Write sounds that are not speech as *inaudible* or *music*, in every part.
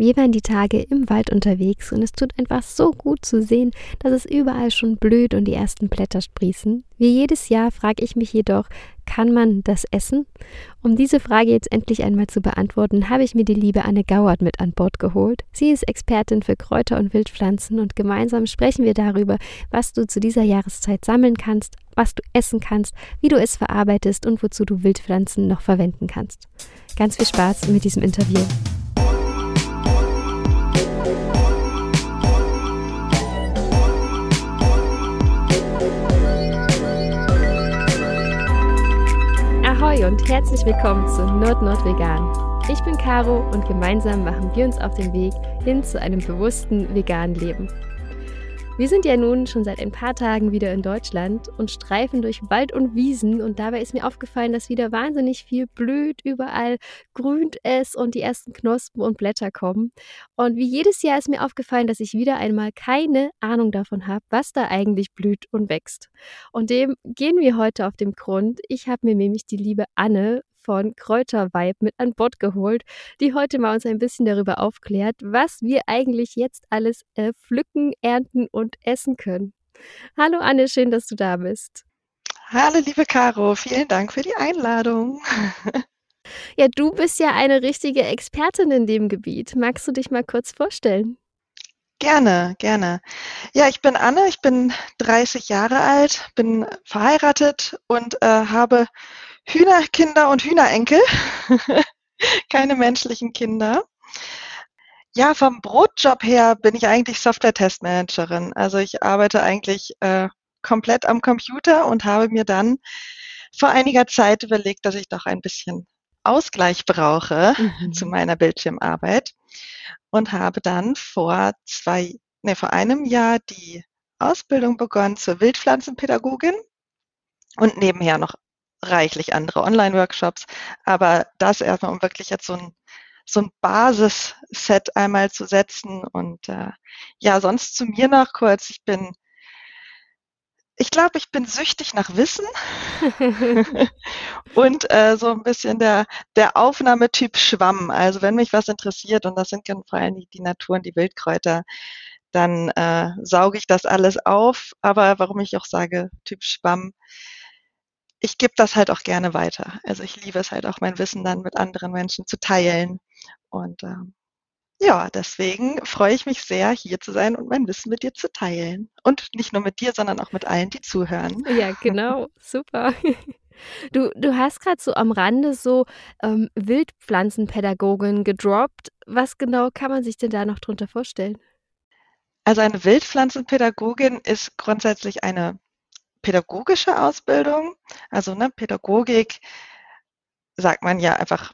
Wir waren die Tage im Wald unterwegs und es tut einfach so gut zu sehen, dass es überall schon blüht und die ersten Blätter sprießen. Wie jedes Jahr frage ich mich jedoch, kann man das essen? Um diese Frage jetzt endlich einmal zu beantworten, habe ich mir die liebe Anne Gauert mit an Bord geholt. Sie ist Expertin für Kräuter und Wildpflanzen und gemeinsam sprechen wir darüber, was du zu dieser Jahreszeit sammeln kannst, was du essen kannst, wie du es verarbeitest und wozu du Wildpflanzen noch verwenden kannst. Ganz viel Spaß mit diesem Interview. Und herzlich willkommen zu Nord Nord Vegan. Ich bin Caro und gemeinsam machen wir uns auf den Weg hin zu einem bewussten veganen Leben. Wir sind ja nun schon seit ein paar Tagen wieder in Deutschland und streifen durch Wald und Wiesen und dabei ist mir aufgefallen, dass wieder wahnsinnig viel blüht, überall grünt es und die ersten Knospen und Blätter kommen. Und wie jedes Jahr ist mir aufgefallen, dass ich wieder einmal keine Ahnung davon habe, was da eigentlich blüht und wächst. Und dem gehen wir heute auf den Grund. Ich habe mir nämlich die liebe Anne von Kräuterweib mit an Bord geholt, die heute mal uns ein bisschen darüber aufklärt, was wir eigentlich jetzt alles äh, pflücken, ernten und essen können. Hallo Anne, schön, dass du da bist. Hallo liebe Caro, vielen Dank für die Einladung. *laughs* Ja, du bist ja eine richtige Expertin in dem Gebiet. Magst du dich mal kurz vorstellen? Gerne, gerne. Ja, ich bin Anne, ich bin 30 Jahre alt, bin verheiratet und äh, habe Hühnerkinder und Hühnerenkel, *laughs* keine menschlichen Kinder. Ja, vom Brotjob her bin ich eigentlich Software-Testmanagerin. Also ich arbeite eigentlich äh, komplett am Computer und habe mir dann vor einiger Zeit überlegt, dass ich doch ein bisschen Ausgleich brauche mhm. zu meiner Bildschirmarbeit und habe dann vor zwei, nee, vor einem Jahr die Ausbildung begonnen zur Wildpflanzenpädagogin und nebenher noch reichlich andere Online-Workshops. Aber das erstmal, um wirklich jetzt so ein, so ein Basisset einmal zu setzen. Und äh, ja, sonst zu mir noch kurz. Ich bin, ich glaube, ich bin süchtig nach Wissen *laughs* und äh, so ein bisschen der, der Aufnahmetyp Schwamm. Also wenn mich was interessiert, und das sind vor allem die, die Natur und die Wildkräuter, dann äh, sauge ich das alles auf. Aber warum ich auch sage, Typ Schwamm, ich gebe das halt auch gerne weiter. Also ich liebe es halt auch, mein Wissen dann mit anderen Menschen zu teilen. Und ähm, ja, deswegen freue ich mich sehr, hier zu sein und mein Wissen mit dir zu teilen. Und nicht nur mit dir, sondern auch mit allen, die zuhören. *laughs* Ja, genau. Super. Du, du hast gerade so am Rande so ähm, Wildpflanzenpädagogin gedroppt. Was genau kann man sich denn da noch drunter vorstellen? Also eine Wildpflanzenpädagogin ist grundsätzlich eine pädagogische Ausbildung. Also ne, Pädagogik sagt man ja einfach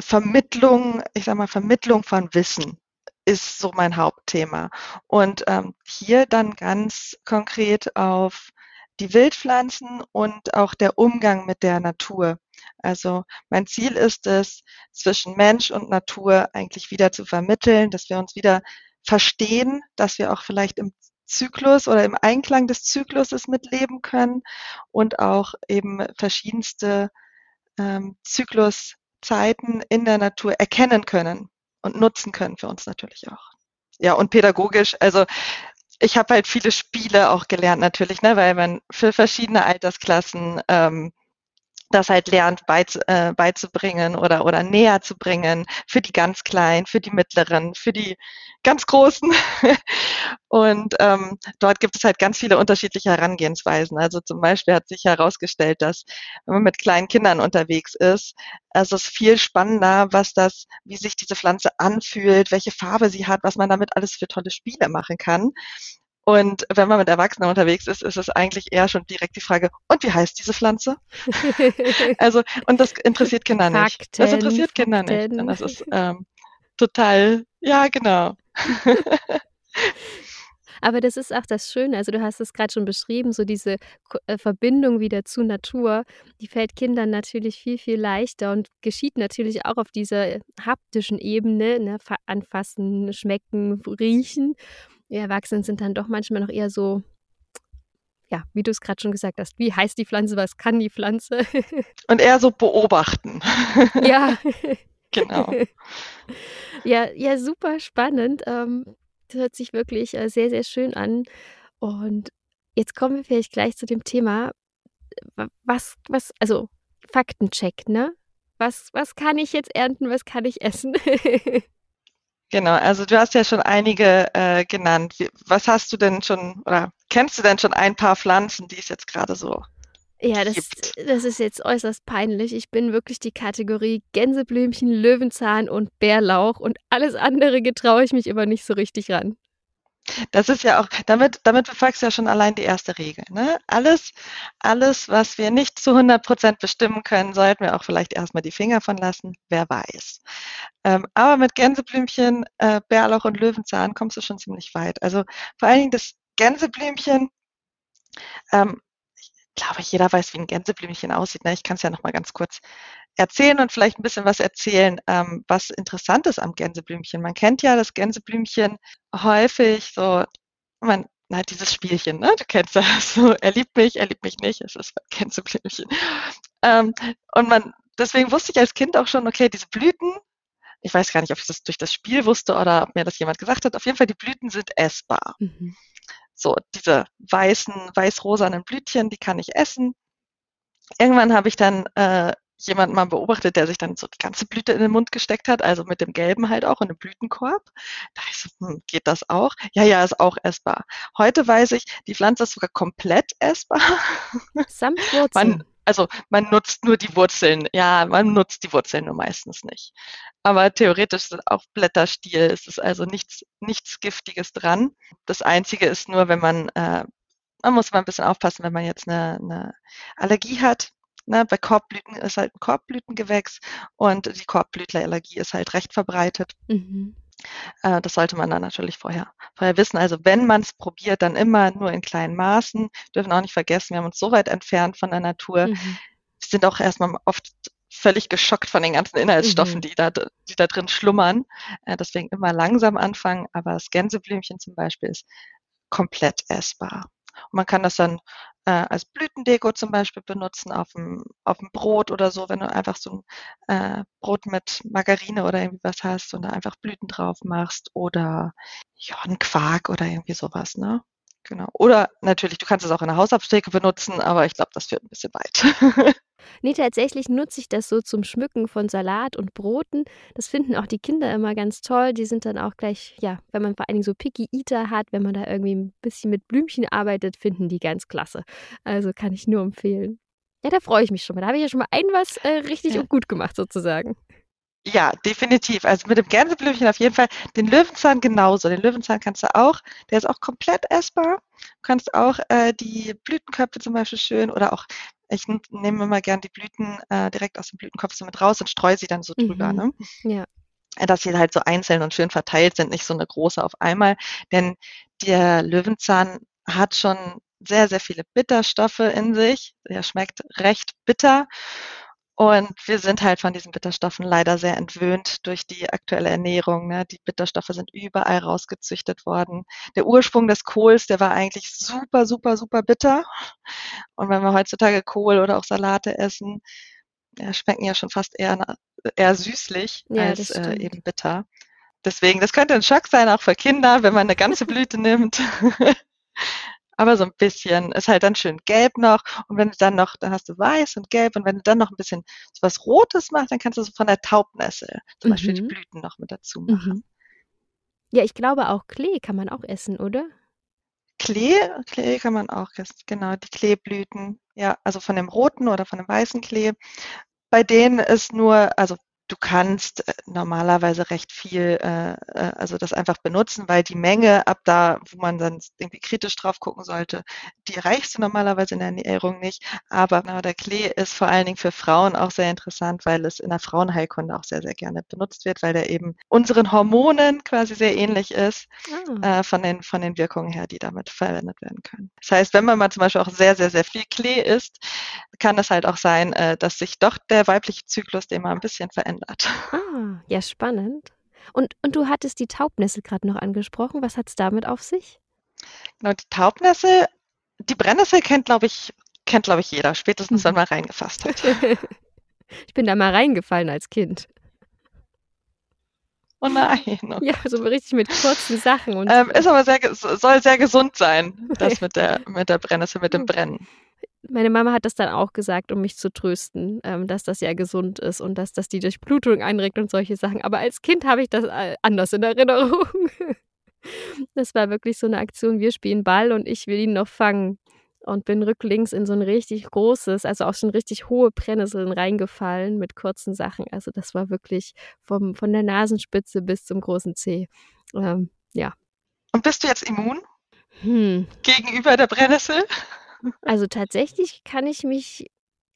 Vermittlung, ich sag mal Vermittlung von Wissen ist so mein Hauptthema. Und ähm, hier dann ganz konkret auf die Wildpflanzen und auch der Umgang mit der Natur. Also mein Ziel ist es, zwischen Mensch und Natur eigentlich wieder zu vermitteln, dass wir uns wieder verstehen, dass wir auch vielleicht im Zyklus oder im Einklang des Zykluses mitleben können und auch eben verschiedenste ähm, Zykluszeiten in der Natur erkennen können und nutzen können für uns natürlich auch. Ja, und pädagogisch, also ich habe halt viele Spiele auch gelernt natürlich, ne, weil man für verschiedene Altersklassen ähm, das halt lernt beiz, äh, beizubringen oder, oder näher zu bringen für die ganz Kleinen, für die Mittleren, für die ganz Großen. *laughs* Und ähm, dort gibt es halt ganz viele unterschiedliche Herangehensweisen. Also zum Beispiel hat sich herausgestellt, dass wenn man mit kleinen Kindern unterwegs ist, es ist viel spannender, was das, wie sich diese Pflanze anfühlt, welche Farbe sie hat, was man damit alles für tolle Spiele machen kann. Und wenn man mit Erwachsenen unterwegs ist, ist es eigentlich eher schon direkt die Frage, und wie heißt diese Pflanze? *laughs* also, und das interessiert Kinder nicht. Fakten, das interessiert Kinder Fakten. nicht. Und das ist ähm, total, ja, genau. *laughs* Aber das ist auch das Schöne. Also du hast es gerade schon beschrieben, so diese äh, Verbindung wieder zu Natur, die fällt Kindern natürlich viel, viel leichter und geschieht natürlich auch auf dieser haptischen Ebene, ne? anfassen, schmecken, riechen. Wir Erwachsenen sind dann doch manchmal noch eher so, ja, wie du es gerade schon gesagt hast, wie heißt die Pflanze, was kann die Pflanze? *laughs* Und eher so beobachten. *laughs* ja. genau. *laughs* ja, ja, super spannend. Ähm, das hört sich wirklich äh, sehr, sehr schön an. Und jetzt kommen wir vielleicht gleich zu dem Thema, was, was, also Faktencheck, ne? Was, was kann ich jetzt ernten, was kann ich essen? Genau, also du hast ja schon einige äh, genannt. Was hast du denn schon, oder kennst du denn schon ein paar Pflanzen, die es jetzt gerade so ja, das, das ist jetzt äußerst peinlich. Ich bin wirklich die Kategorie Gänseblümchen, Löwenzahn und Bärlauch und alles andere getraue ich mich immer nicht so richtig ran. Das ist ja auch, damit, damit befolgst du ja schon allein die erste Regel. Ne? Alles, alles, was wir nicht zu 100 Prozent bestimmen können, sollten wir auch vielleicht erstmal die Finger von lassen, wer weiß. Ähm, aber mit Gänseblümchen, äh, Bärlauch und Löwenzahn kommst du schon ziemlich weit. Also vor allen Dingen das Gänseblümchen, ähm, glaube, jeder weiß, wie ein Gänseblümchen aussieht. Ne? Ich kann es ja noch mal ganz kurz erzählen und vielleicht ein bisschen was erzählen, ähm, was interessant ist am Gänseblümchen. Man kennt ja das Gänseblümchen häufig so, man, na, dieses Spielchen, ne? Du kennst das. *laughs* So, er liebt mich, er liebt mich nicht, es ist ein *laughs* Gänseblümchen. Ähm, und man, deswegen wusste ich als Kind auch schon, okay, diese Blüten, ich weiß gar nicht, ob ich das durch das Spiel wusste oder ob mir das jemand gesagt hat, auf jeden Fall, die Blüten sind essbar. Mhm. So, diese weißen, weiß-rosanen Blütchen, die kann ich essen. Irgendwann habe ich dann äh, jemand mal beobachtet, der sich dann so die ganze Blüte in den Mund gesteckt hat, also mit dem Gelben halt auch in dem Blütenkorb. Da ich so, hm, geht das auch? Ja, ja, ist auch essbar. Heute weiß ich, die Pflanze ist sogar komplett essbar. Samt Wurzeln. Man, also man nutzt nur die Wurzeln. Ja, man nutzt die Wurzeln nur meistens nicht. Aber theoretisch sind auch Blätterstiel. Es ist also nichts, nichts Giftiges dran. Das Einzige ist nur, wenn man, äh, man muss mal ein bisschen aufpassen, wenn man jetzt eine, eine Allergie hat, Ne, bei Korbblüten ist halt ein Korbblütengewächs und die Korbblütlerallergie ist halt recht verbreitet. Mhm. Äh, das sollte man dann natürlich vorher, vorher wissen. Also wenn man es probiert, dann immer nur in kleinen Maßen. Wir dürfen auch nicht vergessen, wir haben uns so weit entfernt von der Natur. Mhm. Wir sind auch erstmal oft völlig geschockt von den ganzen Inhaltsstoffen, mhm. die, da, die da drin schlummern. Äh, deswegen immer langsam anfangen. Aber das Gänseblümchen zum Beispiel ist komplett essbar. Und man kann das dann äh, als Blütendeko zum Beispiel benutzen auf dem, auf dem Brot oder so, wenn du einfach so ein äh, Brot mit Margarine oder irgendwie was hast und da einfach Blüten drauf machst oder ja, ein Quark oder irgendwie sowas, ne? Genau. Oder natürlich, du kannst es auch in der Hausapotheke benutzen, aber ich glaube, das führt ein bisschen weit. *laughs* Nee, tatsächlich nutze ich das so zum Schmücken von Salat und Broten. Das finden auch die Kinder immer ganz toll. Die sind dann auch gleich, ja, wenn man vor allen Dingen so Picky Eater hat, wenn man da irgendwie ein bisschen mit Blümchen arbeitet, finden die ganz klasse. Also kann ich nur empfehlen. Ja, da freue ich mich schon mal. Da habe ich ja schon mal ein was äh, richtig ja. und gut gemacht sozusagen. Ja, definitiv. Also mit dem Gänseblümchen auf jeden Fall. Den Löwenzahn genauso. Den Löwenzahn kannst du auch. Der ist auch komplett essbar. Du kannst auch äh, die Blütenköpfe zum Beispiel schön oder auch ich nehme immer gern die Blüten äh, direkt aus dem Blütenkopf so mit raus und streue sie dann so drüber. Mhm. Ne? Ja äh, dass sie halt so einzeln und schön verteilt sind, nicht so eine große auf einmal. Denn der Löwenzahn hat schon sehr, sehr viele Bitterstoffe in sich. Er schmeckt recht bitter und wir sind halt von diesen Bitterstoffen leider sehr entwöhnt durch die aktuelle Ernährung. Ne? Die Bitterstoffe sind überall rausgezüchtet worden. Der Ursprung des Kohls, der war eigentlich super, super, super bitter. Und wenn wir heutzutage Kohl oder auch Salate essen, ja, schmecken ja schon fast eher, eher süßlich ja, als äh, eben bitter. Deswegen, das könnte ein Schock sein, auch für Kinder, wenn man eine ganze Blüte nimmt. *laughs* aber so ein bisschen, ist halt dann schön gelb noch. Und wenn du dann noch, dann hast du weiß und gelb. Und wenn du dann noch ein bisschen so was Rotes machst, dann kannst du so von der Taubnessel zum mhm. Beispiel die mhm. Blüten noch mit dazu machen. Mhm. Ja, ich glaube auch Klee kann man auch essen, oder? Klee, Klee kann man auch essen, genau, die Kleeblüten. Ja, also von dem roten oder von dem weißen Klee. Bei denen ist nur, also du kannst äh, normalerweise recht viel, äh, äh, also das einfach benutzen, weil die Menge ab da, wo man dann irgendwie kritisch drauf gucken sollte, die erreichst du normalerweise in der Ernährung nicht. Aber genau, der Klee ist vor allen Dingen für Frauen auch sehr interessant, weil es in der Frauenheilkunde auch sehr, sehr gerne benutzt wird, weil der eben unseren Hormonen quasi sehr ähnlich ist, oh. äh, von, den, von den Wirkungen her, die damit verwendet werden können. Das heißt, wenn man mal zum Beispiel auch sehr, sehr, sehr viel Klee isst, kann es halt auch sein, äh, dass sich doch der weibliche Zyklus dem mal ein bisschen verändert verändert. Ah, ja, spannend. Und, und du hattest die Taubnessel gerade noch angesprochen. Was hat es damit auf sich? Genau, die Taubnessel, die Brennnessel kennt, glaube ich, kennt, glaube ich, jeder, spätestens, wenn mhm. man reingefasst hat. *laughs* ich bin da mal reingefallen als Kind. Oh nein. *laughs* Ja, so richtig mit kurzen Sachen. Und ähm, ist aber sehr, soll sehr gesund sein, das *laughs* mit der, mit der Brennnessel, mit dem Brennen. Meine Mama hat das dann auch gesagt, um mich zu trösten, ähm, dass das ja gesund ist und dass das die Durchblutung einregt und solche Sachen. Aber als Kind habe ich das äh, anders in Erinnerung. *laughs* das war wirklich so eine Aktion, wir spielen Ball und ich will ihn noch fangen und bin rücklings in so ein richtig großes, also auch schon richtig hohe Brennnesseln reingefallen mit kurzen Sachen. Also das war wirklich vom, von der Nasenspitze bis zum großen Zeh. Ähm, ja. Und bist du jetzt immun hm. gegenüber der Brennnessel? Also tatsächlich kann ich mich,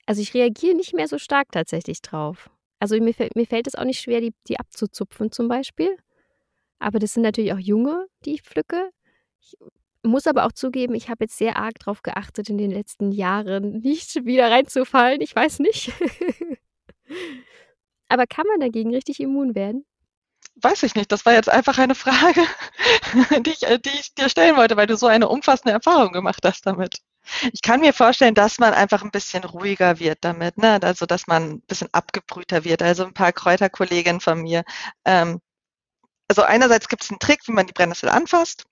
also ich reagiere nicht mehr so stark tatsächlich drauf. Also mir, mir fällt es auch nicht schwer, die, die abzuzupfen zum Beispiel. Aber das sind natürlich auch junge, die ich pflücke. Ich muss aber auch zugeben, ich habe jetzt sehr arg darauf geachtet, in den letzten Jahren nicht wieder reinzufallen. Ich weiß nicht. *laughs* aber kann man dagegen richtig immun werden? Weiß ich nicht. Das war jetzt einfach eine Frage, *laughs* die ich, äh, die ich dir stellen wollte, weil du so eine umfassende Erfahrung gemacht hast damit. Ich kann mir vorstellen, dass man einfach ein bisschen ruhiger wird damit, ne? Also dass man ein bisschen abgebrühter wird. Also ein paar Kräuterkolleginnen von mir. Ähm, also einerseits gibt es einen Trick, wie man die Brennnessel anfasst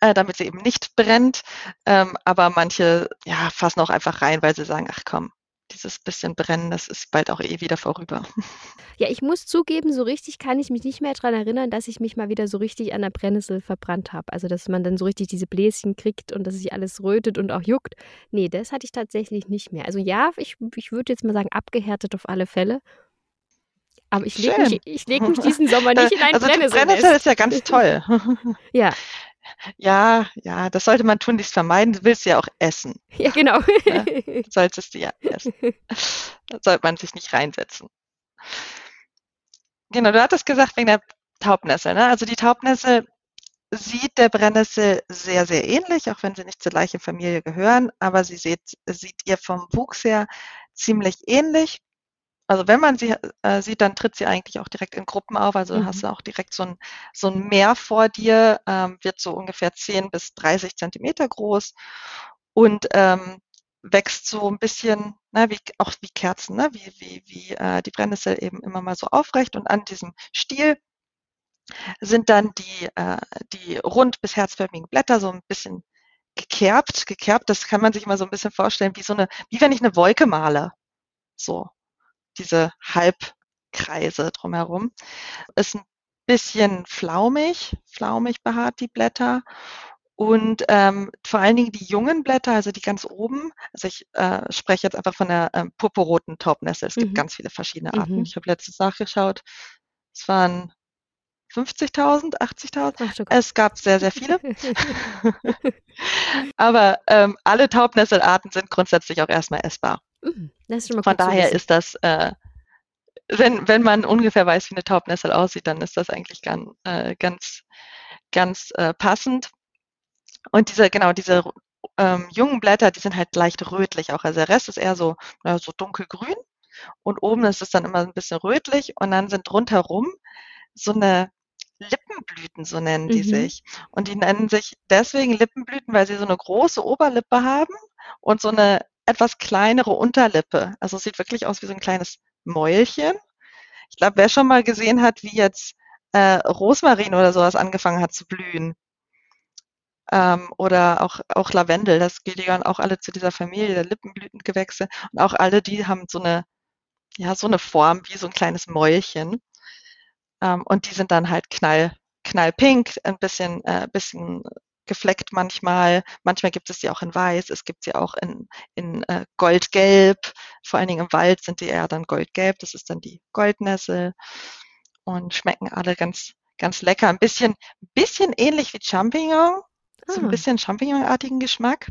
äh, damit sie eben nicht brennt. Ähm, aber manche ja, fassen auch einfach rein, weil sie sagen, ach komm, dieses bisschen Brennen, das ist bald auch eh wieder vorüber. *laughs* Ja, ich muss zugeben, so richtig kann ich mich nicht mehr daran erinnern, dass ich mich mal wieder so richtig an der Brennnessel verbrannt habe. Also, dass man dann so richtig diese Bläschen kriegt und dass sich alles rötet und auch juckt. Nee, das hatte ich tatsächlich nicht mehr. Also ja, ich, ich würde jetzt mal sagen, abgehärtet auf alle Fälle. Aber ich lege mich, leg mich diesen Sommer *laughs* nicht in ein also Brennnessel. Brennnessel ist ja ganz toll. *laughs* ja, ja, ja, das sollte man tun, dies vermeiden. Du willst ja auch essen. Ja, genau. Ja, solltest du ja essen. *laughs* Da sollte man sich nicht reinsetzen. Genau, du hattest gesagt wegen der Taubnessel. Ne? Also die Taubnessel sieht der Brennnessel sehr, sehr ähnlich, auch wenn sie nicht zur gleichen Familie gehören, aber sie sieht, sieht ihr vom Wuchs her ziemlich ähnlich also wenn man sie äh, sieht, dann tritt sie eigentlich auch direkt in Gruppen auf. Also mhm. hast du auch direkt so ein, so ein Meer vor dir, ähm, wird so ungefähr 10 bis 30 Zentimeter groß und ähm, wächst so ein bisschen, na, wie, auch wie Kerzen, ne? wie, wie, wie äh, die Brennnessel eben immer mal so aufrecht. Und an diesem Stiel sind dann die, äh, die rund bis herzförmigen Blätter so ein bisschen gekerbt. Gekerbt, das kann man sich mal so ein bisschen vorstellen, wie so eine, wie wenn ich eine Wolke male. So diese Halbkreise drumherum. Ist ein bisschen flaumig, flaumig behaart die Blätter. Und ähm, vor allen Dingen die jungen Blätter, also die ganz oben, also ich äh, spreche jetzt einfach von der ähm, purpurroten Taubnessel. Es gibt mhm. ganz viele verschiedene Arten. Mhm. Ich habe letztens nachgeschaut. Es waren 50.000, 80.000. Es gab sehr, sehr viele. *laughs* *laughs* Aber ähm, alle Taubnesselarten sind grundsätzlich auch erstmal essbar. Mhm. Von daher ist das, äh, wenn, wenn man ungefähr weiß, wie eine Taubnessel aussieht, dann ist das eigentlich ganz, äh, ganz, ganz äh, passend. Und diese, genau, diese ähm, jungen Blätter, die sind halt leicht rötlich auch. Also der Rest ist eher so, ja, so dunkelgrün. Und oben ist es dann immer ein bisschen rötlich und dann sind rundherum so eine Lippenblüten, so nennen die mhm. sich. Und die nennen sich deswegen Lippenblüten, weil sie so eine große Oberlippe haben und so eine etwas kleinere Unterlippe. Also es sieht wirklich aus wie so ein kleines Mäulchen. Ich glaube, wer schon mal gesehen hat, wie jetzt äh, Rosmarin oder sowas angefangen hat zu blühen, ähm, oder auch, auch Lavendel, das gehören auch alle zu dieser Familie der Lippenblütengewächse. Und auch alle, die haben so eine, ja, so eine Form wie so ein kleines Mäulchen. Ähm, und die sind dann halt knall, knallpink, ein bisschen, äh, bisschen gefleckt manchmal. Manchmal gibt es sie auch in weiß, es gibt sie auch in, in äh, goldgelb. Vor allen Dingen im Wald sind die eher dann goldgelb. Das ist dann die Goldnessel und schmecken alle ganz, ganz lecker. Ein bisschen, bisschen ähnlich wie Champignon. So ein ah. bisschen Champignonartigen Geschmack.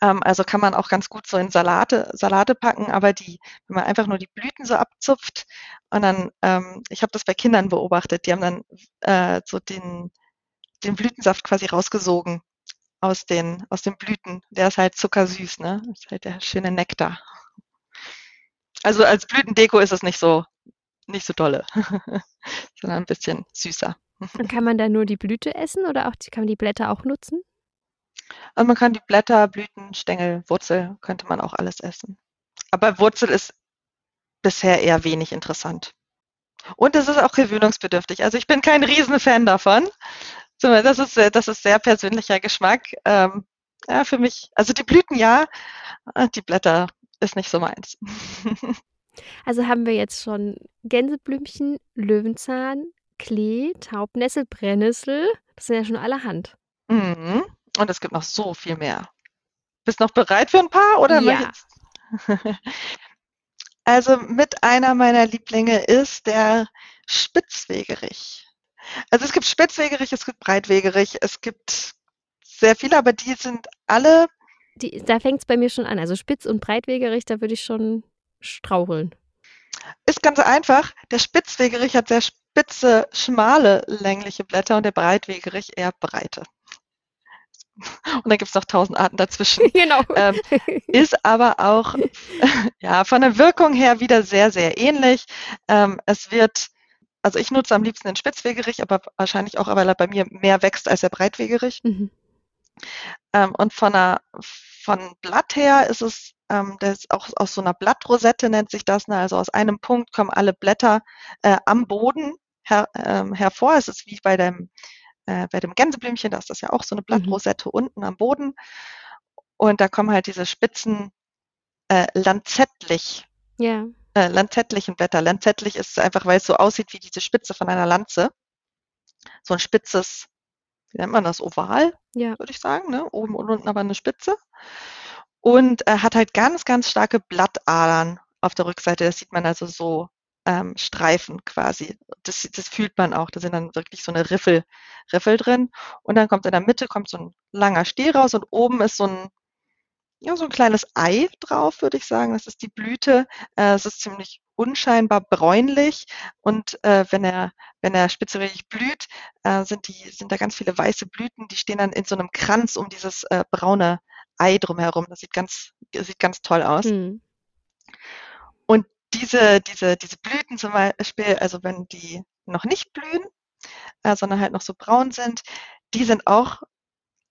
Ähm, also kann man auch ganz gut so in Salate, Salate packen, aber die, wenn man einfach nur die Blüten so abzupft und dann, ähm, ich habe das bei Kindern beobachtet, die haben dann äh, so den, den Blütensaft quasi rausgesogen aus den, aus den Blüten. Der ist halt zuckersüß, ne? Das ist halt der schöne Nektar. Also als Blütendeko ist es nicht so, nicht so dolle, *laughs* sondern ein bisschen süßer. Und kann man da nur die Blüte essen oder auch kann man die Blätter auch nutzen? Also man kann die Blätter, Blüten, Stängel, Wurzel, könnte man auch alles essen. Aber Wurzel ist bisher eher wenig interessant. Und es ist auch gewöhnungsbedürftig. Also ich bin kein Riesenfan davon. Das ist, das ist sehr persönlicher Geschmack. Ähm, ja, für mich, also die Blüten ja, äh, die Blätter ist nicht so meins. *laughs* Also haben wir jetzt schon Gänseblümchen, Löwenzahn, Klee, Taubnessel, Brennnessel. Das sind ja schon allerhand. Mhm. Und es gibt noch so viel mehr. Bist noch bereit für ein paar oder ja. *laughs* Also mit einer meiner Lieblinge ist der Spitzwegerich. Also es gibt Spitzwegerich, es gibt Breitwegerich, es gibt sehr viele, aber die sind alle. Die, da fängt es bei mir schon an. Also Spitz- und Breitwegerich, da würde ich schon straucheln. Ist ganz einfach. Der Spitzwegerich hat sehr spitze, schmale, längliche Blätter und der Breitwegerich eher breite. Und dann gibt es noch tausend Arten dazwischen. *laughs* Genau. Ähm, ist aber auch *laughs* ja, von der Wirkung her wieder sehr, sehr ähnlich. Ähm, es wird, also ich nutze am liebsten den Spitzwegerich, aber wahrscheinlich auch, weil er bei mir mehr wächst als der Breitwegerich. Mhm. Ähm, und von, einer, von Blatt her ist es, ähm, das ist auch aus so einer Blattrosette nennt sich das, ne? also aus einem Punkt kommen alle Blätter äh, am Boden her, ähm, hervor. Es ist wie bei dem äh, bei dem Gänseblümchen, da ist das ja auch so eine mhm. Blattrosette mhm. unten am Boden. Und da kommen halt diese spitzen äh, lanzettlich, ja. Äh, lanzettlichen Blätter. Lanzettlich ist einfach, weil es so aussieht wie diese Spitze von einer Lanze. So ein spitzes, wie nennt man das, Oval, ja. würde ich sagen. Ne? Oben und unten aber eine Spitze. Und äh, hat halt ganz, ganz starke Blattadern auf der Rückseite. Das sieht man also so ähm, Streifen quasi. Das, das fühlt man auch. Da sind dann wirklich so eine Riffel, Riffel drin. Und dann kommt in der Mitte kommt so ein langer Stiel raus und oben ist so ein ja, so ein kleines Ei drauf, würde ich sagen. Das ist die Blüte. Äh, es ist ziemlich unscheinbar bräunlich und äh, wenn er wenn er spitzwegerig blüht, äh, sind die sind da ganz viele weiße Blüten, die stehen dann in so einem Kranz um dieses äh, braune Ei drumherum. Das sieht ganz sieht ganz toll aus. Mhm. Und diese, diese, diese Blüten zum Beispiel, also wenn die noch nicht blühen, sondern halt noch so braun sind, die sind auch,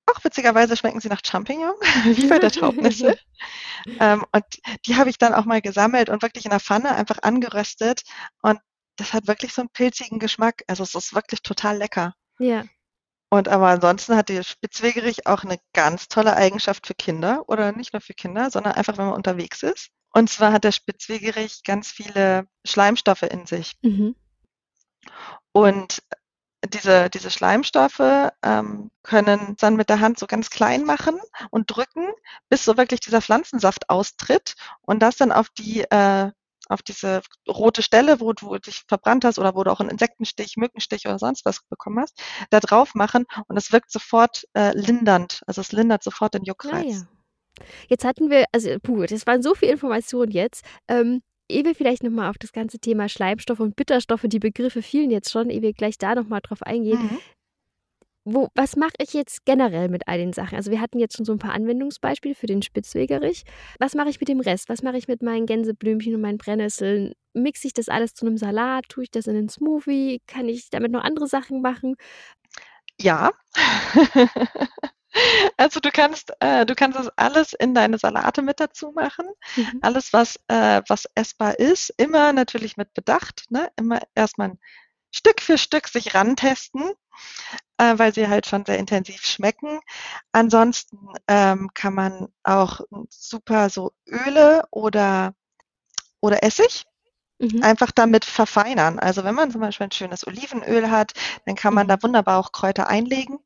auch witzigerweise schmecken sie nach Champignon, *laughs* wie bei der Taubnisse. *laughs* ähm, und die habe ich dann auch mal gesammelt und wirklich in der Pfanne einfach angeröstet und das hat wirklich so einen pilzigen Geschmack. Also es ist wirklich total lecker. Ja. Und aber ansonsten hat die Spitzwegerich auch eine ganz tolle Eigenschaft für Kinder oder nicht nur für Kinder, sondern einfach, wenn man unterwegs ist. Und zwar hat der Spitzwegerich ganz viele Schleimstoffe in sich. Mhm. Und diese, diese Schleimstoffe ähm, können dann mit der Hand so ganz klein machen und drücken, bis so wirklich dieser Pflanzensaft austritt und das dann auf die äh, auf diese rote Stelle, wo du dich verbrannt hast oder wo du auch einen Insektenstich, Mückenstich oder sonst was bekommen hast, da drauf machen und es wirkt sofort äh, lindernd. Also es lindert sofort den Juckreiz. Ja, ja. Jetzt hatten wir, also puh, das waren so viele Informationen jetzt. Ähm, ehe wir vielleicht nochmal auf das ganze Thema Schleimstoffe und Bitterstoffe, die Begriffe fielen jetzt schon, ehe wir gleich da nochmal drauf eingehen. Mhm. Wo, was mache ich jetzt generell mit all den Sachen? Also wir hatten jetzt schon so ein paar Anwendungsbeispiele für den Spitzwegerich. Was mache ich mit dem Rest? Was mache ich mit meinen Gänseblümchen und meinen Brennnesseln? Mixe ich das alles zu einem Salat? Tue ich das in einen Smoothie? Kann ich damit noch andere Sachen machen? Ja. *laughs* *laughs* Also du kannst, äh, du kannst das alles in deine Salate mit dazu machen. Mhm. Alles, was, äh, was essbar ist, immer natürlich mit Bedacht. Ne? Immer erstmal Stück für Stück sich rantesten, äh, weil sie halt schon sehr intensiv schmecken. Ansonsten ähm, kann man auch super so Öle oder, oder Essig Mhm. einfach damit verfeinern. Also wenn man zum Beispiel ein schönes Olivenöl hat, dann kann man mhm. da wunderbar auch Kräuter einlegen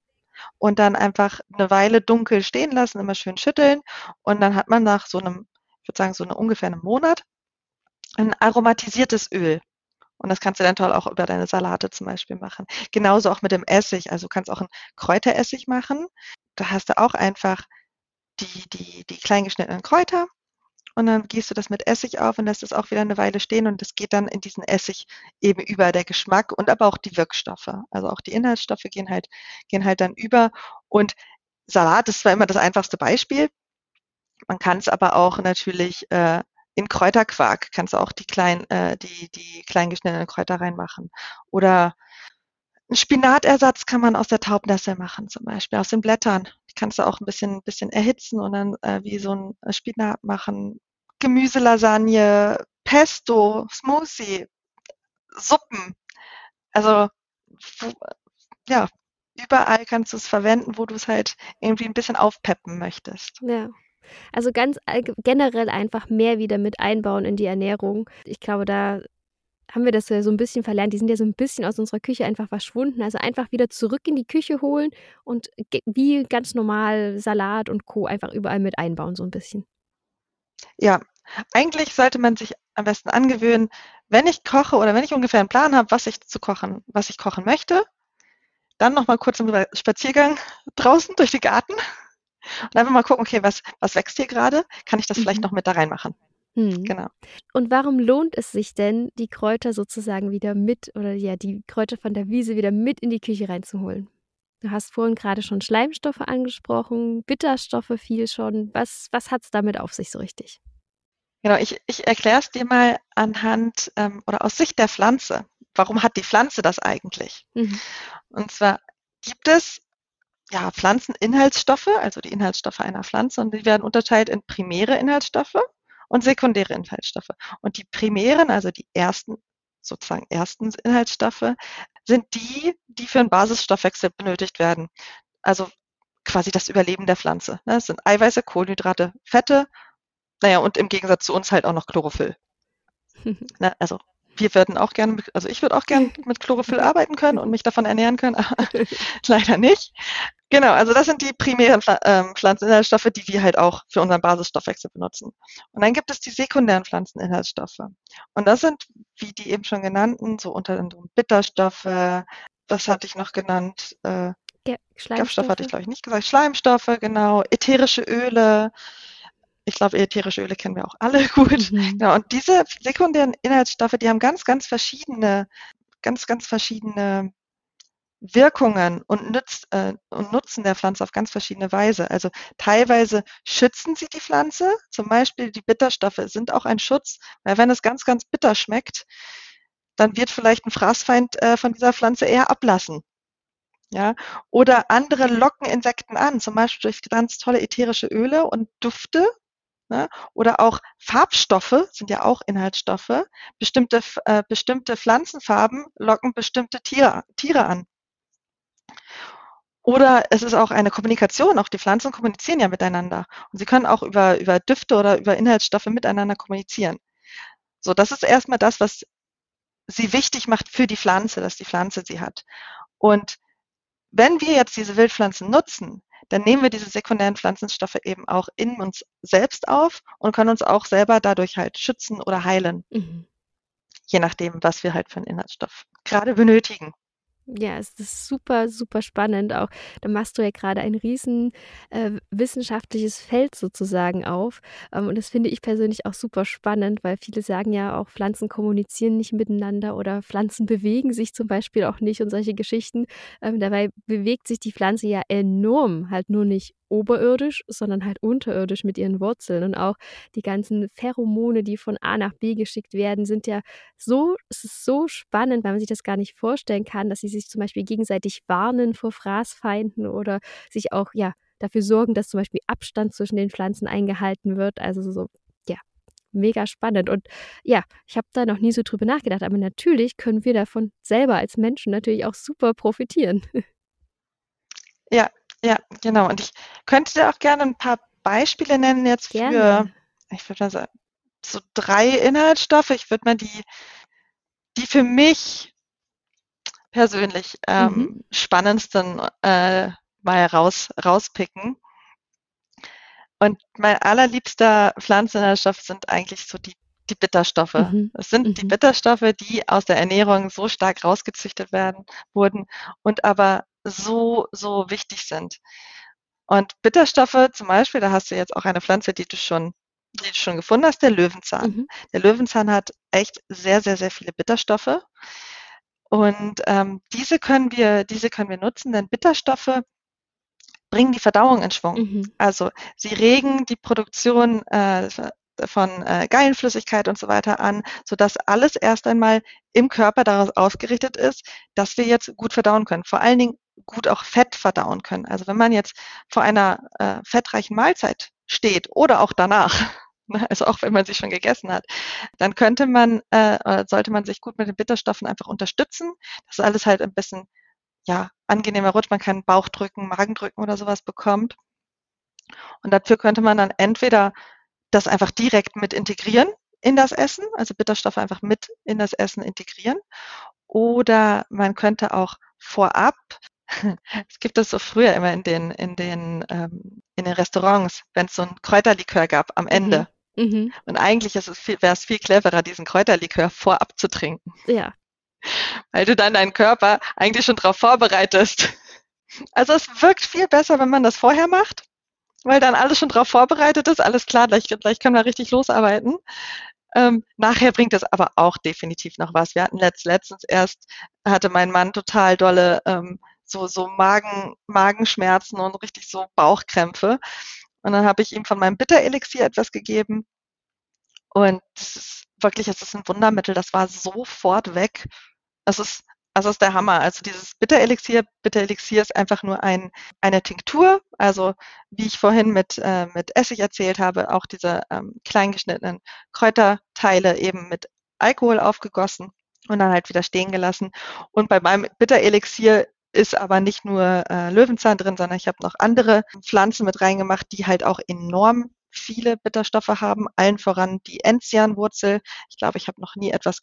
und dann einfach eine Weile dunkel stehen lassen, immer schön schütteln und dann hat man nach so einem, ich würde sagen so eine, ungefähr einem Monat, ein aromatisiertes Öl. Und das kannst du dann toll auch über deine Salate zum Beispiel machen. Genauso auch mit dem Essig. Also du kannst auch einen Kräuteressig machen. Da hast du auch einfach die, die, die klein geschnittenen Kräuter und dann gießt du das mit Essig auf und lässt es auch wieder eine Weile stehen und es geht dann in diesen Essig eben über der Geschmack und aber auch die Wirkstoffe. Also auch die Inhaltsstoffe gehen halt, gehen halt dann über und Salat ist zwar immer das einfachste Beispiel, man kann es aber auch natürlich äh, in Kräuterquark kannst du auch die kleinen, äh, die, die klein geschnittenen Kräuter reinmachen. Oder ein Spinatersatz kann man aus der Taubnessel machen, zum Beispiel aus den Blättern. Die kannst du auch ein bisschen, bisschen erhitzen und dann äh, wie so ein Spinat machen. Gemüselasagne, Pesto, Smoothie. Suppen. Also ja, überall kannst du es verwenden, wo du es halt irgendwie ein bisschen aufpeppen möchtest. Ja. Also ganz generell einfach mehr wieder mit einbauen in die Ernährung. Ich glaube, da haben wir das ja so ein bisschen verlernt. Die sind ja so ein bisschen aus unserer Küche einfach verschwunden. Also einfach wieder zurück in die Küche holen und wie ganz normal Salat und Co. einfach überall mit einbauen, so ein bisschen. Ja, eigentlich sollte man sich am besten angewöhnen, wenn ich koche oder wenn ich ungefähr einen Plan habe, was ich zu kochen, was ich kochen möchte, dann nochmal kurz einen Spaziergang *laughs* draußen durch den Garten und einfach mal gucken, okay, was, was wächst hier gerade? Kann ich das mhm. vielleicht noch mit da reinmachen? Mhm. Genau. Und warum lohnt es sich denn, die Kräuter sozusagen wieder mit oder ja, die Kräuter von der Wiese wieder mit in die Küche reinzuholen? Du hast vorhin gerade schon Schleimstoffe angesprochen, Bitterstoffe viel schon. Was, was hat es damit auf sich so richtig? Genau, ich, ich erkläre es dir mal anhand ähm, oder aus Sicht der Pflanze. Warum hat die Pflanze das eigentlich? Mhm. Und zwar gibt es ja, Pflanzeninhaltsstoffe, also die Inhaltsstoffe einer Pflanze, und die werden unterteilt in primäre Inhaltsstoffe und sekundäre Inhaltsstoffe. Und die primären, also die ersten, sozusagen ersten Inhaltsstoffe, sind die, die für einen Basisstoffwechsel benötigt werden. Also quasi das Überleben der Pflanze. Das sind Eiweiße, Kohlenhydrate, Fette, naja, und im Gegensatz zu uns halt auch noch Chlorophyll. *laughs* also wir würden auch gerne, also ich würde auch gerne *laughs* mit Chlorophyll arbeiten können und mich davon ernähren können, aber *laughs* leider nicht. Genau, also das sind die primären ähm, Pflanzeninhaltsstoffe, die wir halt auch für unseren Basisstoffwechsel benutzen. Und dann gibt es die sekundären Pflanzeninhaltsstoffe. Und das sind, wie die eben schon genannten, so unter anderem Bitterstoffe, das hatte ich noch genannt, äh, ja, Schleimstoffe hatte ich glaube ich nicht gesagt, Schleimstoffe, genau, ätherische Öle, ich glaube, ätherische Öle kennen wir auch alle *laughs* gut. Mhm. Ja, und diese sekundären Inhaltsstoffe, die haben ganz, ganz verschiedene, ganz, ganz verschiedene Wirkungen und, nütz, äh, und Nutzen der Pflanze auf ganz verschiedene Weise. Also teilweise schützen sie die Pflanze, zum Beispiel die Bitterstoffe sind auch ein Schutz, weil wenn es ganz, ganz bitter schmeckt, dann wird vielleicht ein Fraßfeind äh, von dieser Pflanze eher ablassen. Ja, oder andere locken Insekten an, zum Beispiel durch ganz tolle ätherische Öle und Dufte, Ne? Oder auch Farbstoffe sind ja auch Inhaltsstoffe. Bestimmte, äh, bestimmte Pflanzenfarben locken bestimmte Tiere, Tiere an. Oder es ist auch eine Kommunikation. Auch die Pflanzen kommunizieren ja miteinander. Und sie können auch über, über Düfte oder über Inhaltsstoffe miteinander kommunizieren. So, das ist erstmal das, was sie wichtig macht für die Pflanze, dass die Pflanze sie hat. Und wenn wir jetzt diese Wildpflanzen nutzen, dann nehmen wir diese sekundären Pflanzenstoffe eben auch in uns selbst auf und können uns auch selber dadurch halt schützen oder heilen. Mhm. Je nachdem, was wir halt für einen Inhaltsstoff gerade benötigen. Ja, es ist super, super spannend. Auch da machst du ja gerade ein riesen äh, wissenschaftliches Feld sozusagen auf. Ähm, und das finde ich persönlich auch super spannend, weil viele sagen ja auch, Pflanzen kommunizieren nicht miteinander oder Pflanzen bewegen sich zum Beispiel auch nicht und solche Geschichten. Ähm, dabei bewegt sich die Pflanze ja enorm, halt nur nicht oberirdisch, sondern halt unterirdisch mit ihren Wurzeln. Und auch die ganzen Pheromone, die von A nach B geschickt werden, sind ja so, es ist so spannend, weil man sich das gar nicht vorstellen kann, dass sie sich zum Beispiel gegenseitig warnen vor Fraßfeinden oder sich auch, ja, dafür sorgen, dass zum Beispiel Abstand zwischen den Pflanzen eingehalten wird. Also so, ja, mega spannend. Und ja, ich habe da noch nie so drüber nachgedacht, aber natürlich können wir davon selber als Menschen natürlich auch super profitieren. *laughs* Ja, ja, genau. Und ich könnte dir auch gerne ein paar Beispiele nennen jetzt gerne. für, ich würde mal sagen, so drei Inhaltsstoffe. Ich würde mal die, die für mich persönlich ähm, mhm. spannendsten äh, mal raus, rauspicken. Und mein allerliebster Pflanzeninhaltsstoff sind eigentlich so die, die Bitterstoffe. Mhm. Es sind mhm. die Bitterstoffe, die aus der Ernährung so stark rausgezüchtet werden, wurden und aber so, so wichtig sind. Und Bitterstoffe zum Beispiel, da hast du jetzt auch eine Pflanze, die du schon, die du schon gefunden hast, der Löwenzahn. Mhm. Der Löwenzahn hat echt sehr, sehr, sehr viele Bitterstoffe. Und ähm, diese können wir, diese können wir nutzen, denn Bitterstoffe bringen die Verdauung in Schwung. Mhm. Also sie regen die Produktion äh, von äh, Gallenflüssigkeit und so weiter an, sodass alles erst einmal im Körper daraus ausgerichtet ist, dass wir jetzt gut verdauen können. Vor allen Dingen gut auch Fett verdauen können. Also wenn man jetzt vor einer äh, fettreichen Mahlzeit steht oder auch danach, *laughs* ne, also auch wenn man sie schon gegessen hat, dann könnte man, äh, sollte man sich gut mit den Bitterstoffen einfach unterstützen, dass alles halt ein bisschen ja, angenehmer rutscht, man kann Bauchdrücken, Magendrücken oder sowas bekommt. Und dafür könnte man dann entweder das einfach direkt mit integrieren in das Essen, also Bitterstoffe einfach mit in das Essen integrieren. Oder man könnte auch vorab, es gibt das so früher immer in den, in den, ähm, in den Restaurants, wenn es so ein Kräuterlikör gab am Ende. Mhm. Mhm. Und eigentlich ist es viel, wäre es viel cleverer, diesen Kräuterlikör vorab zu trinken. Ja. Weil du dann deinen Körper eigentlich schon darauf vorbereitest. Also es wirkt viel besser, wenn man das vorher macht, weil dann alles schon darauf vorbereitet ist. Alles klar, gleich, gleich können wir richtig losarbeiten. Ähm, nachher bringt es aber auch definitiv noch was. Wir hatten letzt, letztens erst, hatte mein Mann total dolle ähm, so, so Magen, Magenschmerzen und richtig so Bauchkrämpfe. Und dann habe ich ihm von meinem Bitterelixier etwas gegeben. Und das ist wirklich, es ist ein Wundermittel. Das war sofort weg. Das ist, das ist der Hammer. Also dieses Bitterelixier, Bitterelixier ist einfach nur ein, eine Tinktur. Also wie ich vorhin mit, äh, mit Essig erzählt habe, auch diese ähm, kleingeschnittenen Kräuterteile eben mit Alkohol aufgegossen und dann halt wieder stehen gelassen. Und bei meinem Bitterelixier ist aber nicht nur äh, Löwenzahn drin, sondern ich habe noch andere Pflanzen mit reingemacht, die halt auch enorm viele Bitterstoffe haben, allen voran die Enzianwurzel. Ich glaube, ich habe noch nie etwas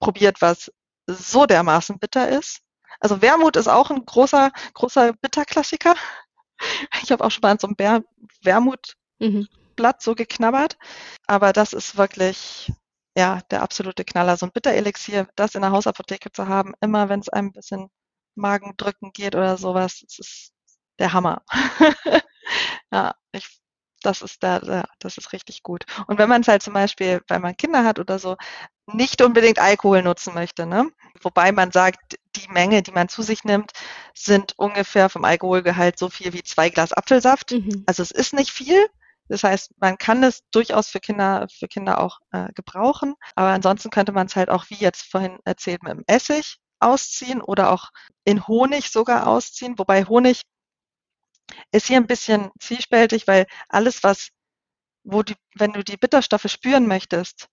probiert, was so dermaßen bitter ist. Also Wermut ist auch ein großer, großer Bitterklassiker. *laughs* Ich habe auch schon mal an so einem Wermutblatt mhm. so geknabbert. Aber das ist wirklich, ja, der absolute Knaller. So ein Bitterelixier, das in der Hausapotheke zu haben, immer wenn es einem ein bisschen Magendrücken geht oder sowas, das ist der Hammer. *laughs* ja, ich das ist da, ja, das ist richtig gut. Und wenn man es halt zum Beispiel, weil man Kinder hat oder so, nicht unbedingt Alkohol nutzen möchte, ne? Wobei man sagt, die Menge, die man zu sich nimmt, sind ungefähr vom Alkoholgehalt so viel wie zwei Glas Apfelsaft. Mhm. Also es ist nicht viel. Das heißt, man kann es durchaus für Kinder, für Kinder auch äh, gebrauchen. Aber ansonsten könnte man es halt auch, wie jetzt vorhin erzählt, mit dem Essig ausziehen oder auch in Honig sogar ausziehen. Wobei Honig ist hier ein bisschen zwiespältig, weil alles, was, wo die, wenn du die Bitterstoffe spüren möchtest,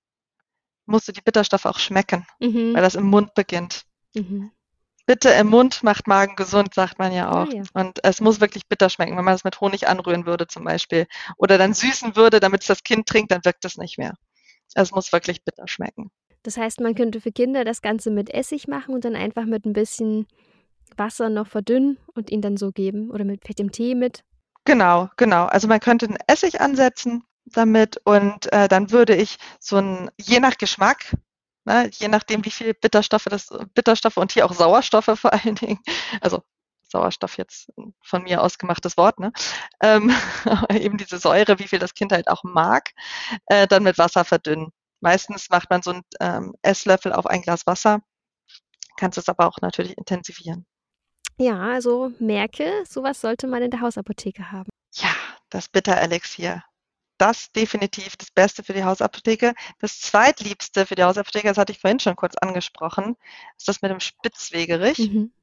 musst du die Bitterstoffe auch schmecken, mhm. weil das im Mund beginnt. Mhm. Bitte im Mund macht Magen gesund, sagt man ja auch. Ah, ja. Und es muss wirklich bitter schmecken. Wenn man es mit Honig anrühren würde zum Beispiel oder dann süßen würde, damit es das Kind trinkt, dann wirkt es nicht mehr. Es muss wirklich bitter schmecken. Das heißt, man könnte für Kinder das Ganze mit Essig machen und dann einfach mit ein bisschen Wasser noch verdünnen und ihn dann so geben oder mit dem Tee mit? Genau, genau. Also man könnte einen Essig ansetzen damit und äh, dann würde ich so ein, je nach Geschmack, ne, je nachdem wie viel Bitterstoffe das, Bitterstoffe und hier auch Sauerstoffe *laughs* vor allen Dingen, also Sauerstoff jetzt von mir ausgemachtes Wort, ne? Ähm, *laughs* eben diese Säure, wie viel das Kind halt auch mag, äh, dann mit Wasser verdünnen. Meistens macht man so einen ähm, Esslöffel auf ein Glas Wasser, kannst es aber auch natürlich intensivieren. Ja, also merke, sowas sollte man in der Hausapotheke haben. Ja, das Bitterelixier. Das definitiv das Beste für die Hausapotheke. Das zweitliebste für die Hausapotheke, das hatte ich vorhin schon kurz angesprochen, ist das mit dem Spitzwegerich. Mhm.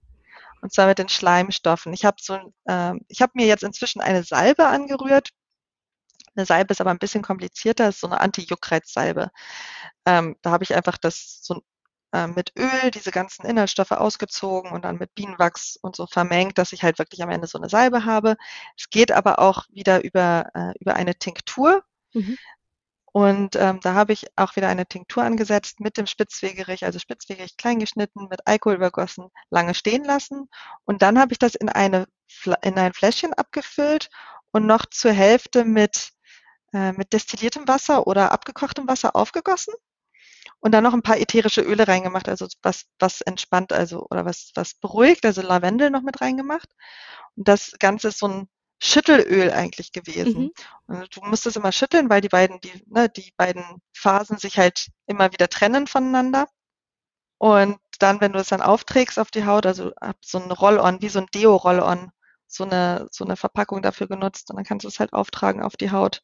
Und zwar mit den Schleimstoffen. Ich habe so, äh, ich habe mir jetzt inzwischen eine Salbe angerührt. Eine Salbe ist aber ein bisschen komplizierter, ist so eine Anti-Juckreiz-Salbe. Ähm, da habe ich einfach das so äh, mit Öl diese ganzen Inhaltsstoffe ausgezogen und dann mit Bienenwachs und so vermengt, dass ich halt wirklich am Ende so eine Salbe habe. Es geht aber auch wieder über, äh, über eine Tinktur. Mhm. Und ähm, da habe ich auch wieder eine Tinktur angesetzt mit dem Spitzwegerich, also Spitzwegerich klein geschnitten, mit Alkohol übergossen, lange stehen lassen. Und dann habe ich das in, eine, in ein Fläschchen abgefüllt und noch zur Hälfte mit, äh, mit destilliertem Wasser oder abgekochtem Wasser aufgegossen und dann noch ein paar ätherische Öle reingemacht, also was, was entspannt, also oder was, was beruhigt, also Lavendel noch mit reingemacht. Und das Ganze ist so ein Schüttelöl eigentlich gewesen. Mhm. Und du musst es immer schütteln, weil die beiden, die, ne, die beiden Phasen sich halt immer wieder trennen voneinander. Und dann, wenn du es dann aufträgst auf die Haut, also hab so ein Roll-on, wie so ein Deo-Roll-on, so eine, so eine Verpackung dafür genutzt und dann kannst du es halt auftragen auf die Haut.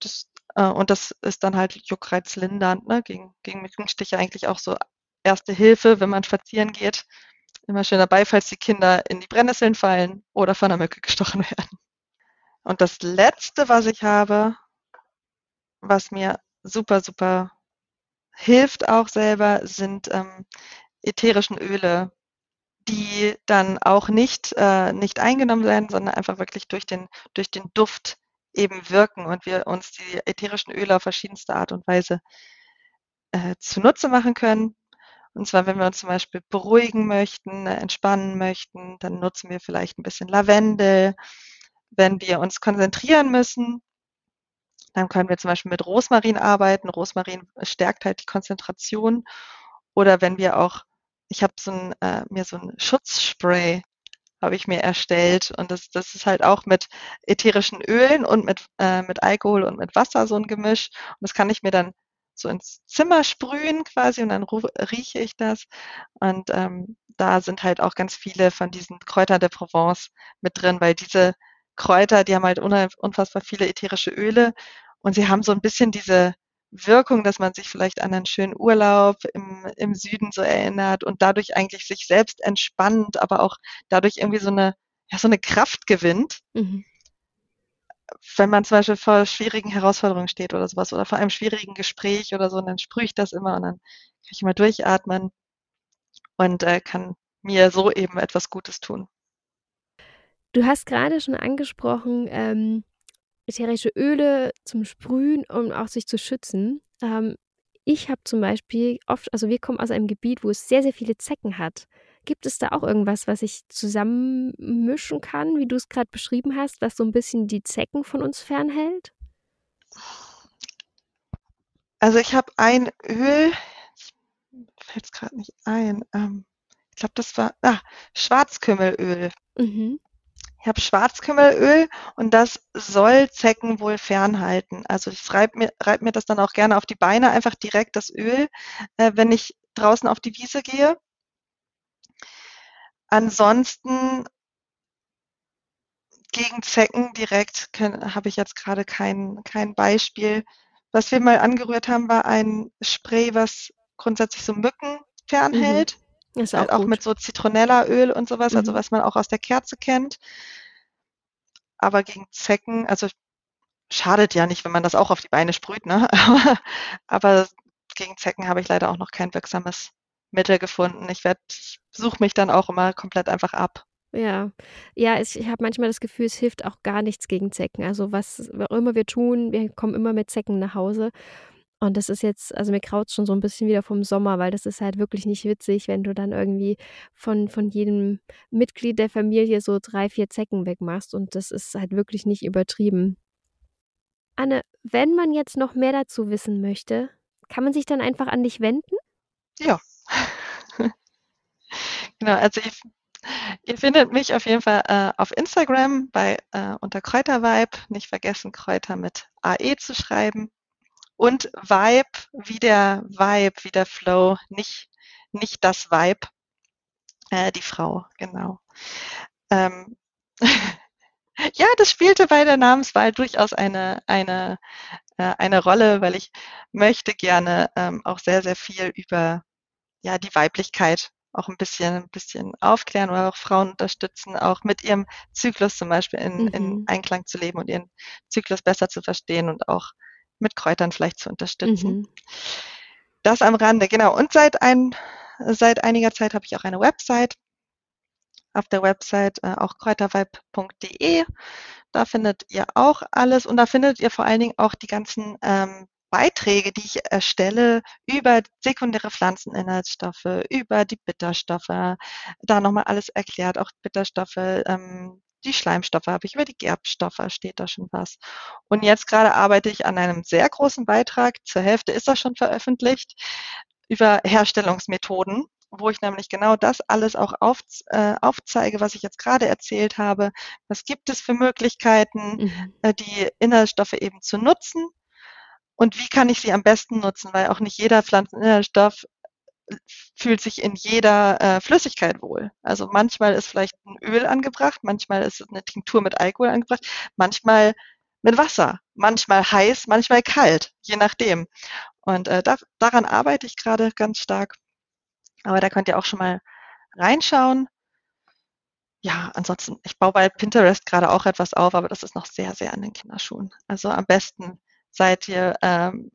Das äh, und das ist dann halt juckreizlindernd, ne? gegen, gegen Mückenstiche eigentlich auch so erste Hilfe, wenn man spazieren geht. Immer schön dabei, falls die Kinder in die Brennnesseln fallen oder von einer Mücke gestochen *laughs* werden. Und das letzte, was ich habe, was mir super, super hilft auch selber, sind ähm, ätherischen Öle, die dann auch nicht, äh, nicht eingenommen werden, sondern einfach wirklich durch den, durch den Duft eben wirken und wir uns die ätherischen Öle auf verschiedenste Art und Weise äh, zunutze machen können. Und zwar, wenn wir uns zum Beispiel beruhigen möchten, äh, entspannen möchten, dann nutzen wir vielleicht ein bisschen Lavendel. Wenn wir uns konzentrieren müssen, dann können wir zum Beispiel mit Rosmarin arbeiten. Rosmarin stärkt halt die Konzentration. Oder wenn wir auch, ich habe so äh, mir so ein Schutzspray habe ich mir erstellt und das, das ist halt auch mit ätherischen Ölen und mit, äh, mit Alkohol und mit Wasser so ein Gemisch. Und das kann ich mir dann so ins Zimmer sprühen quasi und dann rieche ich das. Und ähm, da sind halt auch ganz viele von diesen Kräutern der Provence mit drin, weil diese Kräuter, die haben halt unfassbar viele ätherische Öle und sie haben so ein bisschen diese Wirkung, dass man sich vielleicht an einen schönen Urlaub im, im Süden so erinnert und dadurch eigentlich sich selbst entspannt, aber auch dadurch irgendwie so eine, ja, so eine Kraft gewinnt. Mhm. Wenn man zum Beispiel vor schwierigen Herausforderungen steht oder sowas oder vor einem schwierigen Gespräch oder so, dann sprühe ich das immer und dann kann ich immer durchatmen und äh, kann mir so eben etwas Gutes tun. Du hast gerade schon angesprochen, ähm, ätherische Öle zum Sprühen, um auch sich zu schützen. Ähm, ich habe zum Beispiel oft, also wir kommen aus einem Gebiet, wo es sehr, sehr viele Zecken hat. Gibt es da auch irgendwas, was ich zusammenmischen kann, wie du es gerade beschrieben hast, was so ein bisschen die Zecken von uns fernhält? Also ich habe ein Öl, fällt es gerade nicht ein. Ähm, ich glaube, das war ah, Schwarzkümmelöl. Mhm. Ich habe Schwarzkümmelöl und das soll Zecken wohl fernhalten. Also ich reibe mir, reib mir das dann auch gerne auf die Beine, einfach direkt das Öl, äh, wenn ich draußen auf die Wiese gehe. Ansonsten gegen Zecken direkt habe ich jetzt gerade kein, kein Beispiel. Was wir mal angerührt haben, war ein Spray, was grundsätzlich so Mücken fernhält. Mhm. Ist auch, halt auch mit so Zitronellaöl und sowas, also mhm. also was man auch aus der Kerze kennt. Aber gegen Zecken, also schadet ja nicht, wenn man das auch auf die Beine sprüht, ne? *laughs* Aber gegen Zecken habe ich leider auch noch kein wirksames Mittel gefunden. Ich werde, suche mich dann auch immer komplett einfach ab. Ja, ja, ich habe manchmal das Gefühl, es hilft auch gar nichts gegen Zecken. Also was auch immer wir tun, wir kommen immer mit Zecken nach Hause. Und das ist jetzt also mir kraut's schon so ein bisschen wieder vom Sommer, weil das ist halt wirklich nicht witzig, wenn du dann irgendwie von von jedem Mitglied der Familie so drei, vier Zecken wegmachst und das ist halt wirklich nicht übertrieben. Anne, wenn man jetzt noch mehr dazu wissen möchte, kann man sich dann einfach an dich wenden? Ja. *laughs* Genau, also ich ihr findet mich auf jeden Fall, äh, auf Instagram bei äh, unter Kräutervibe, nicht vergessen, Kräuter mit AE zu schreiben. Und Vibe wie der Vibe, wie der Flow, nicht, nicht das Vibe, äh, die Frau, genau. Ähm, *laughs* ja, das spielte bei der Namenswahl durchaus eine, eine, äh, eine Rolle, weil ich möchte gerne ähm, auch sehr, sehr viel über ja, die Weiblichkeit auch ein bisschen, ein bisschen aufklären oder auch Frauen unterstützen, auch mit ihrem Zyklus zum Beispiel in, mhm. in Einklang zu leben und ihren Zyklus besser zu verstehen und auch mit Kräutern vielleicht zu unterstützen. Mhm. Das am Rande, genau. Und seit, ein, seit einiger Zeit habe ich auch eine Website. Auf der Website äh, auch kräutervibe.de. Da findet ihr auch alles und da findet ihr vor allen Dingen auch die ganzen ähm, Beiträge, die ich erstelle über sekundäre Pflanzeninhaltsstoffe, über die Bitterstoffe, da nochmal alles erklärt, auch Bitterstoffe, ähm, die Schleimstoffe habe ich, über die Gerbstoffe steht da schon was. Und jetzt gerade arbeite ich an einem sehr großen Beitrag, zur Hälfte ist das schon veröffentlicht, über Herstellungsmethoden, wo ich nämlich genau das alles auch auf, äh, aufzeige, was ich jetzt gerade erzählt habe. Was gibt es für Möglichkeiten, mhm. äh, die Inhaltsstoffe eben zu nutzen? Und wie kann ich sie am besten nutzen? Weil auch nicht jeder Pflanzeninhaltsstoff fühlt sich in jeder äh, Flüssigkeit wohl. Also manchmal ist vielleicht ein Öl angebracht, manchmal ist eine Tinktur mit Alkohol angebracht, manchmal mit Wasser, manchmal heiß, manchmal kalt, je nachdem. Und äh, da, daran arbeite ich gerade ganz stark. Aber da könnt ihr auch schon mal reinschauen. Ja, ansonsten, ich baue bei Pinterest gerade auch etwas auf, aber das ist noch sehr, sehr an den Kinderschuhen. Also am besten seid ihr ähm,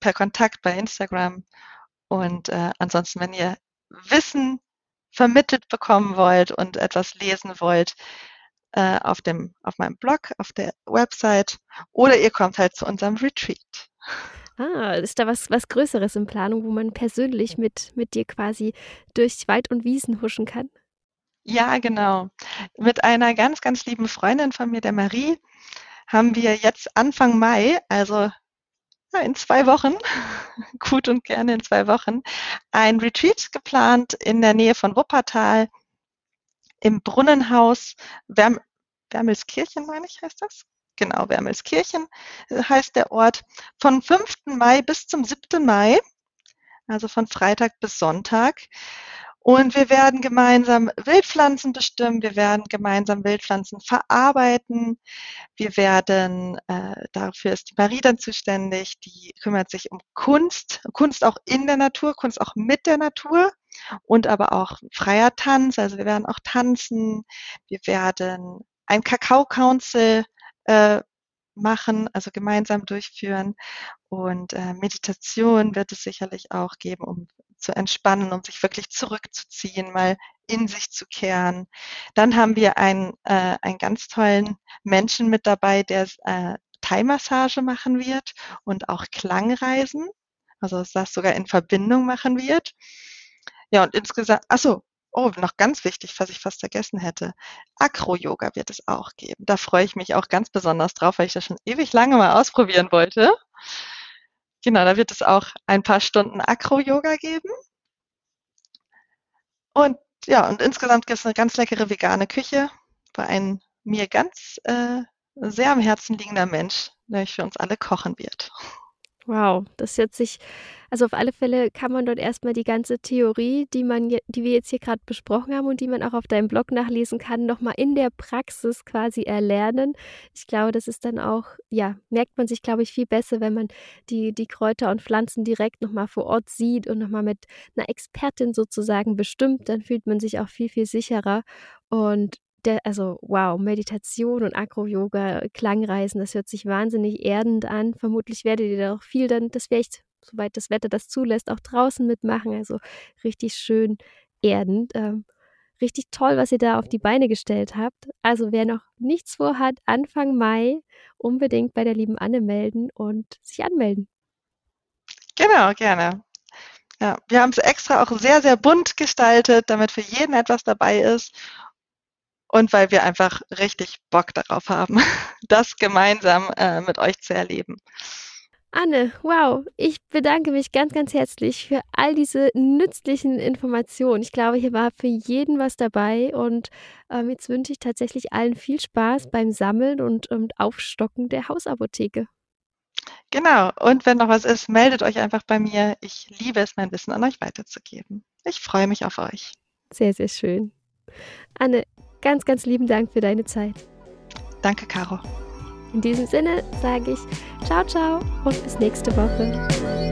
per Kontakt bei Instagram. Und äh, ansonsten, wenn ihr Wissen vermittelt bekommen wollt und etwas lesen wollt, äh, auf, dem, auf meinem Blog, auf der Website oder ihr kommt halt zu unserem Retreat. Ah, ist da was, was Größeres in Planung, wo man persönlich mit, mit dir quasi durch Wald und Wiesen huschen kann? Ja, genau. Mit einer ganz, ganz lieben Freundin von mir, der Marie, haben wir jetzt Anfang Mai, also in zwei Wochen, *laughs* gut und gerne in zwei Wochen, ein Retreat geplant in der Nähe von Wuppertal im Brunnenhaus Werm Wermelskirchen, meine ich, heißt das? Genau, Wermelskirchen äh, heißt der Ort. Von 5. Mai bis zum 7. Mai, also von Freitag bis Sonntag. Und wir werden gemeinsam Wildpflanzen bestimmen, wir werden gemeinsam Wildpflanzen verarbeiten, wir werden, äh, dafür ist die Marie dann zuständig, die kümmert sich um Kunst, Kunst auch in der Natur, Kunst auch mit der Natur und aber auch freier Tanz, also wir werden auch tanzen, wir werden ein Kakao-Council äh, machen, also gemeinsam durchführen. Und äh, Meditation wird es sicherlich auch geben, um zu entspannen, um sich wirklich zurückzuziehen, mal in sich zu kehren. Dann haben wir einen, äh, einen ganz tollen Menschen mit dabei, der äh, Thai-Massage machen wird und auch Klangreisen, also das sogar in Verbindung machen wird. Ja, und insgesamt, achso, Oh, noch ganz wichtig, was ich fast vergessen hätte. Acro-Yoga wird es auch geben. Da freue ich mich auch ganz besonders drauf, weil ich das schon ewig lange mal ausprobieren wollte. Genau, da wird es auch ein paar Stunden Acro-Yoga geben. Und ja, und insgesamt gibt es eine ganz leckere vegane Küche bei einem mir ganz äh, sehr am Herzen liegender Mensch, der für uns alle kochen wird. Wow, das hört sich, also auf alle Fälle kann man dort erstmal die ganze Theorie, die man, die wir jetzt hier gerade besprochen haben und die man auch auf deinem Blog nachlesen kann, nochmal in der Praxis quasi erlernen. Ich glaube, das ist dann auch, ja, merkt man sich, glaube ich, viel besser, wenn man die, die Kräuter und Pflanzen direkt nochmal vor Ort sieht und nochmal mit einer Expertin sozusagen bestimmt, dann fühlt man sich auch viel, viel sicherer. Und der, also wow, Meditation und Agro-Yoga, Klangreisen, das hört sich wahnsinnig erdend an. Vermutlich werdet ihr da auch viel dann, das vielleicht, soweit das Wetter das zulässt, auch draußen mitmachen. Also richtig schön erdend. Ähm, richtig toll, was ihr da auf die Beine gestellt habt. Also wer noch nichts vorhat, Anfang Mai unbedingt bei der lieben Anne melden und sich anmelden. Genau, gerne. Ja, wir haben es extra auch sehr, sehr bunt gestaltet, damit für jeden etwas dabei ist und weil wir einfach richtig Bock darauf haben, *laughs* das gemeinsam äh, mit euch zu erleben. Anne, wow, ich bedanke mich ganz, ganz herzlich für all diese nützlichen Informationen. Ich glaube, hier war für jeden was dabei und ähm, jetzt wünsche ich tatsächlich allen viel Spaß beim Sammeln und, und Aufstocken der Hausapotheke. Genau, und wenn noch was ist, meldet euch einfach bei mir. Ich liebe es, mein Wissen an euch weiterzugeben. Ich freue mich auf euch. Sehr, sehr schön. Anne, Ganz, ganz lieben Dank für deine Zeit. Danke, Caro. In diesem Sinne sage ich ciao, ciao und bis nächste Woche.